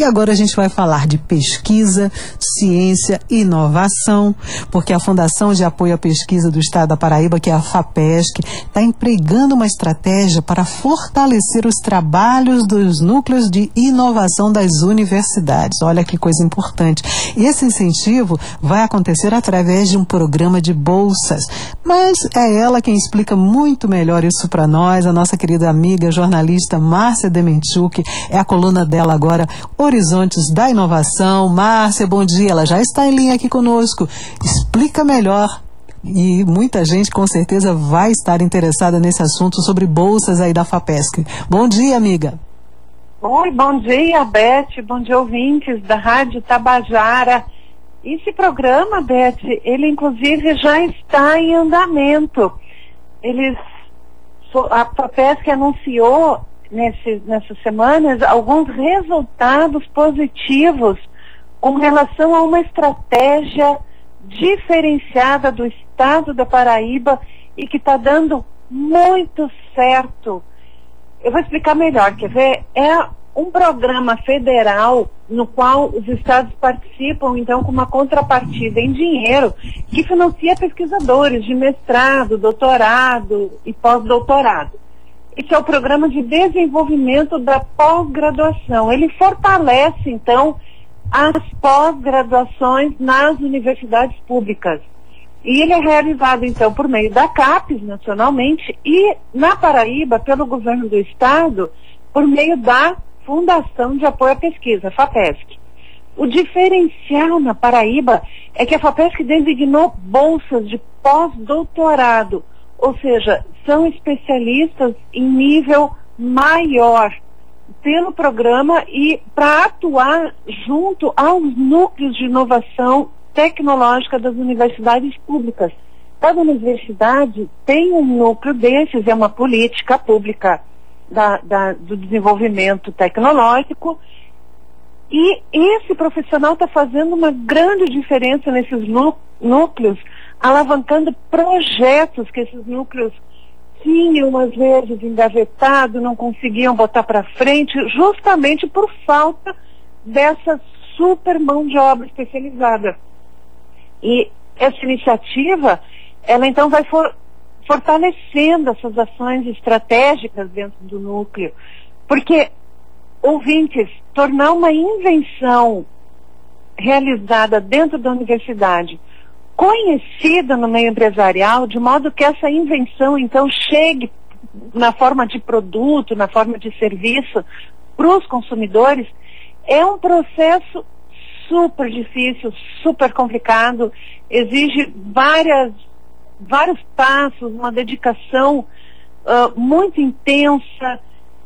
E agora a gente vai falar de pesquisa, ciência e inovação, porque a Fundação de Apoio à Pesquisa do Estado da Paraíba, que é a FAPESC, está empregando uma estratégia para fortalecer os trabalhos dos núcleos de inovação das universidades. Olha que coisa importante. E esse incentivo vai acontecer através de um programa de bolsas. Mas é ela quem explica muito melhor isso para nós, a nossa querida amiga jornalista Márcia Demenchuk. É a coluna dela agora, Horizontes da Inovação. Márcia, bom dia. Ela já está em linha aqui conosco. Explica melhor e muita gente com certeza vai estar interessada nesse assunto sobre bolsas aí da FAPESC. Bom dia, amiga. Oi, bom dia, Beth, bom dia, ouvintes da Rádio Tabajara. Esse programa, Beth, ele inclusive já está em andamento. Eles, a FAPESC anunciou nesse, nessas semanas alguns resultados positivos com relação a uma estratégia diferenciada do estado da Paraíba e que está dando muito certo. Eu vou explicar melhor, quer ver? É um programa federal no qual os estados participam, então, com uma contrapartida em dinheiro que financia pesquisadores de mestrado, doutorado e pós-doutorado. Esse é o programa de desenvolvimento da pós-graduação. Ele fortalece, então, as pós-graduações nas universidades públicas. E ele é realizado, então, por meio da CAPES, nacionalmente, e na Paraíba, pelo governo do Estado, por meio da Fundação de Apoio à Pesquisa, FAPESC. O diferencial na Paraíba é que a FAPESC designou bolsas de pós-doutorado, ou seja, são especialistas em nível maior pelo programa e para atuar junto aos núcleos de inovação tecnológica das universidades públicas. Cada universidade tem um núcleo desses, é uma política pública da, da, do desenvolvimento tecnológico. E esse profissional está fazendo uma grande diferença nesses núcleos, alavancando projetos que esses núcleos tinham, às vezes, engavetado, não conseguiam botar para frente, justamente por falta dessa super mão de obra especializada. E essa iniciativa, ela então vai for, fortalecendo essas ações estratégicas dentro do núcleo. Porque, ouvintes, tornar uma invenção realizada dentro da universidade conhecida no meio empresarial, de modo que essa invenção então chegue na forma de produto, na forma de serviço para os consumidores, é um processo super difícil, super complicado, exige várias, vários passos, uma dedicação uh, muito intensa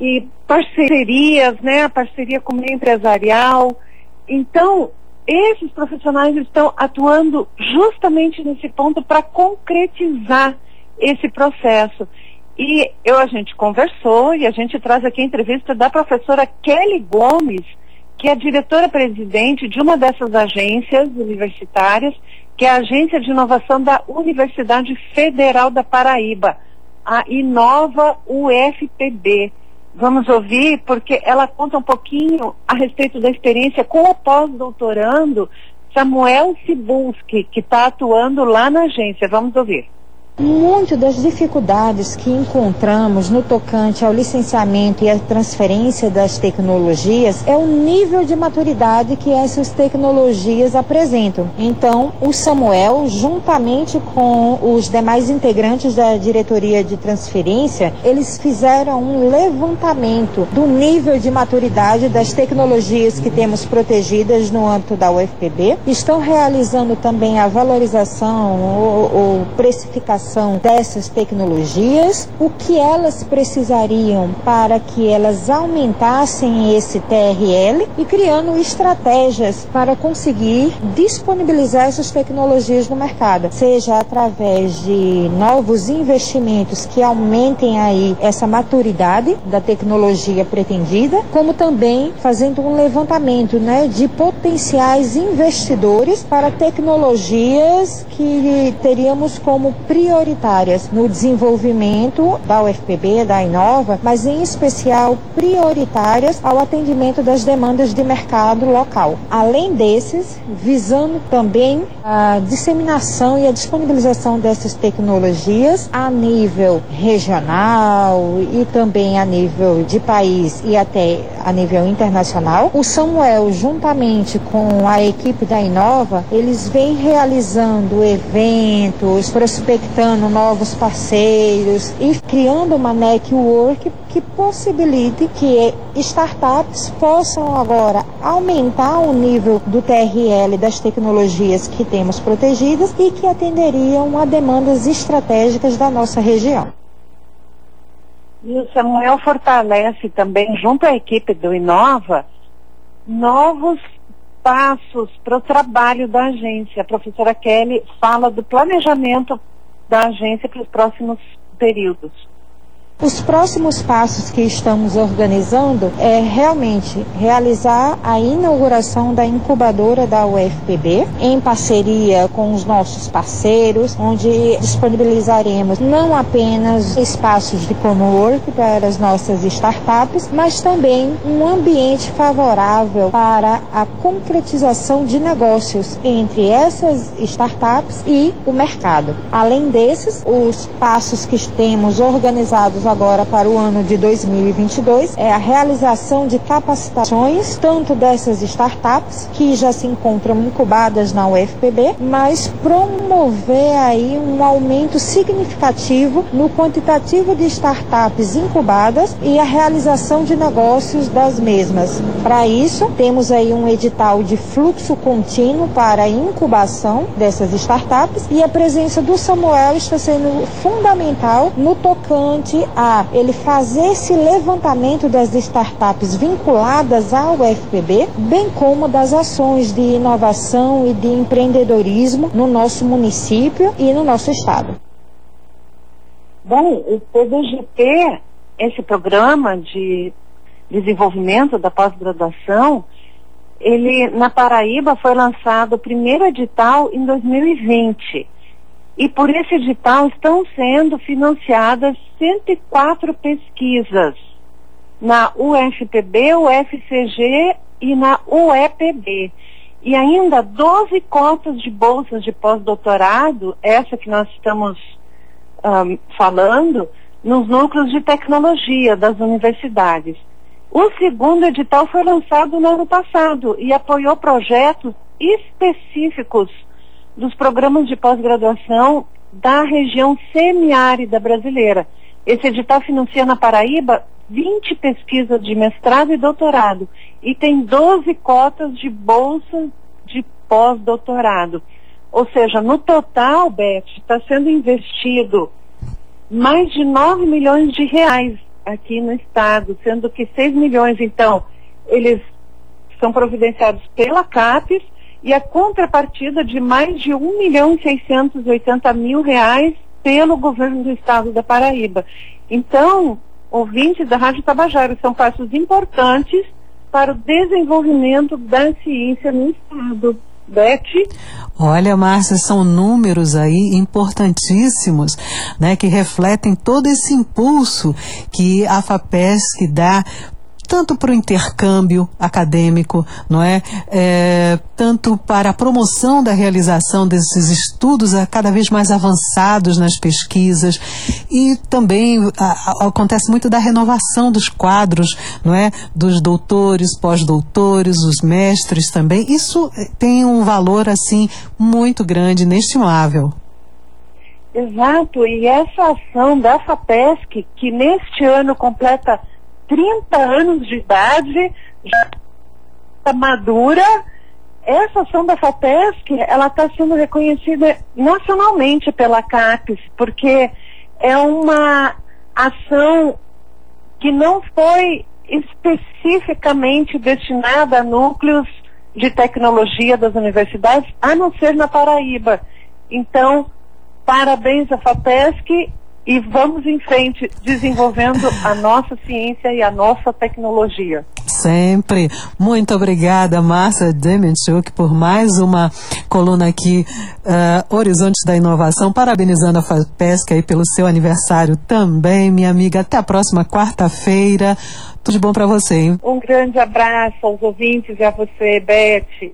e parcerias, né, parceria com o meio empresarial. Então, esses profissionais estão atuando justamente nesse ponto para concretizar esse processo. E eu, a gente conversou e a gente traz aqui a entrevista da professora Kelly Gomes, que é diretora-presidente de uma dessas agências universitárias, que é a Agência de Inovação da Universidade Federal da Paraíba, a Inova UFPB. Vamos ouvir, porque ela conta um pouquinho a respeito da experiência com o pós-doutorando Samuel Sibulski, que está atuando lá na agência. Vamos ouvir. Muito das dificuldades que encontramos no tocante ao licenciamento e à transferência das tecnologias é o nível de maturidade que essas tecnologias apresentam. Então, o Samuel, juntamente com os demais integrantes da diretoria de transferência, eles fizeram um levantamento do nível de maturidade das tecnologias que temos protegidas no âmbito da UFPB. Estão realizando também a valorização ou, precificação dessas tecnologias, o que elas precisariam para que elas aumentassem esse TRL e criando estratégias para conseguir disponibilizar essas tecnologias no mercado, seja através de novos investimentos que aumentem aí essa maturidade da tecnologia pretendida, como também fazendo um levantamento né, de potenciais investidores para tecnologias que teríamos como prioridade prioritárias no desenvolvimento da UFPB, da Inova, mas em especial prioritárias ao atendimento das demandas de mercado local. Além desses, visando também a disseminação e a disponibilização dessas tecnologias a nível regional e também a nível de país e até a nível internacional. O Samuel, juntamente com a equipe da Inova, eles vêm realizando eventos, prospectando novos parceiros e criando uma network que possibilite que startups possam agora aumentar o nível do TRL das tecnologias que temos protegidas e que atenderiam a demandas estratégicas da nossa região. E o Samuel fortalece também, junto à equipe do Inova, novos passos para o trabalho da agência. A professora Kelly fala do planejamento da agência para os próximos períodos. Os próximos passos que estamos organizando é realmente realizar a inauguração da incubadora da UFPB em parceria com os nossos parceiros, onde disponibilizaremos não apenas espaços de cowork para as nossas startups, mas também um ambiente favorável para a concretização de negócios entre essas startups e o mercado. Além desses, os passos que temos organizados agora para o ano de 2022 é a realização de capacitações, tanto dessas startups que já se encontram incubadas na UFPB, mas promover aí um aumento significativo no quantitativo de startups incubadas e a realização de negócios das mesmas. Para isso, temos aí um edital de fluxo contínuo para a incubação dessas startups e a presença do Samuel está sendo fundamental no tocante a ele fazer esse levantamento das startups vinculadas ao UFPB, bem como das ações de inovação e de empreendedorismo no nosso município e no nosso estado. Bom, o PDGP, esse programa de desenvolvimento da pós-graduação, ele na Paraíba foi lançado o primeiro edital em 2020. E por esse edital estão sendo financiadas 104 pesquisas na UFPB, UFCG e na UEPB. E ainda 12 cotas de bolsas de pós-doutorado, essa que nós estamos um, falando, nos núcleos de tecnologia das universidades. O segundo edital foi lançado no ano passado e apoiou projetos específicos dos programas de pós-graduação da região semiárida brasileira. Esse edital financia na Paraíba 20 pesquisas de mestrado e doutorado e tem 12 cotas de bolsa de pós-doutorado. Ou seja, no total, Beth, está sendo investido mais de 9 milhões de reais aqui no estado, sendo que 6 milhões, então, eles são providenciados pela CAPES e a contrapartida de mais de 1 milhão e 680 mil reais pelo governo do estado da Paraíba. Então, ouvintes da Rádio Tabajara, são passos importantes para o desenvolvimento da ciência no estado. Beth? Olha, Márcia, são números aí importantíssimos, né, que refletem todo esse impulso que a FAPESC dá tanto para o intercâmbio acadêmico, não é? é? Tanto para a promoção da realização desses estudos cada vez mais avançados nas pesquisas e também a, a, acontece muito da renovação dos quadros, não é? Dos doutores, pós-doutores, os mestres também. Isso tem um valor assim muito grande, inestimável. Exato, e essa ação da FAPESC, que neste ano completa 30 anos de idade, já está madura. Essa ação da FAPESC, ela está sendo reconhecida nacionalmente pela CAPES, porque é uma ação que não foi especificamente destinada a núcleos de tecnologia das universidades, a não ser na Paraíba. Então, parabéns à FAPESC e vamos em frente desenvolvendo a nossa ciência e a nossa tecnologia. Sempre. Muito obrigada, Márcia Demenchuk, por mais uma coluna aqui, uh, Horizontes da Inovação. Parabenizando a FAPESC aí pelo seu aniversário também, minha amiga. Até a próxima quarta-feira. Tudo de bom para você, hein? Um grande abraço aos ouvintes e a você, Beth.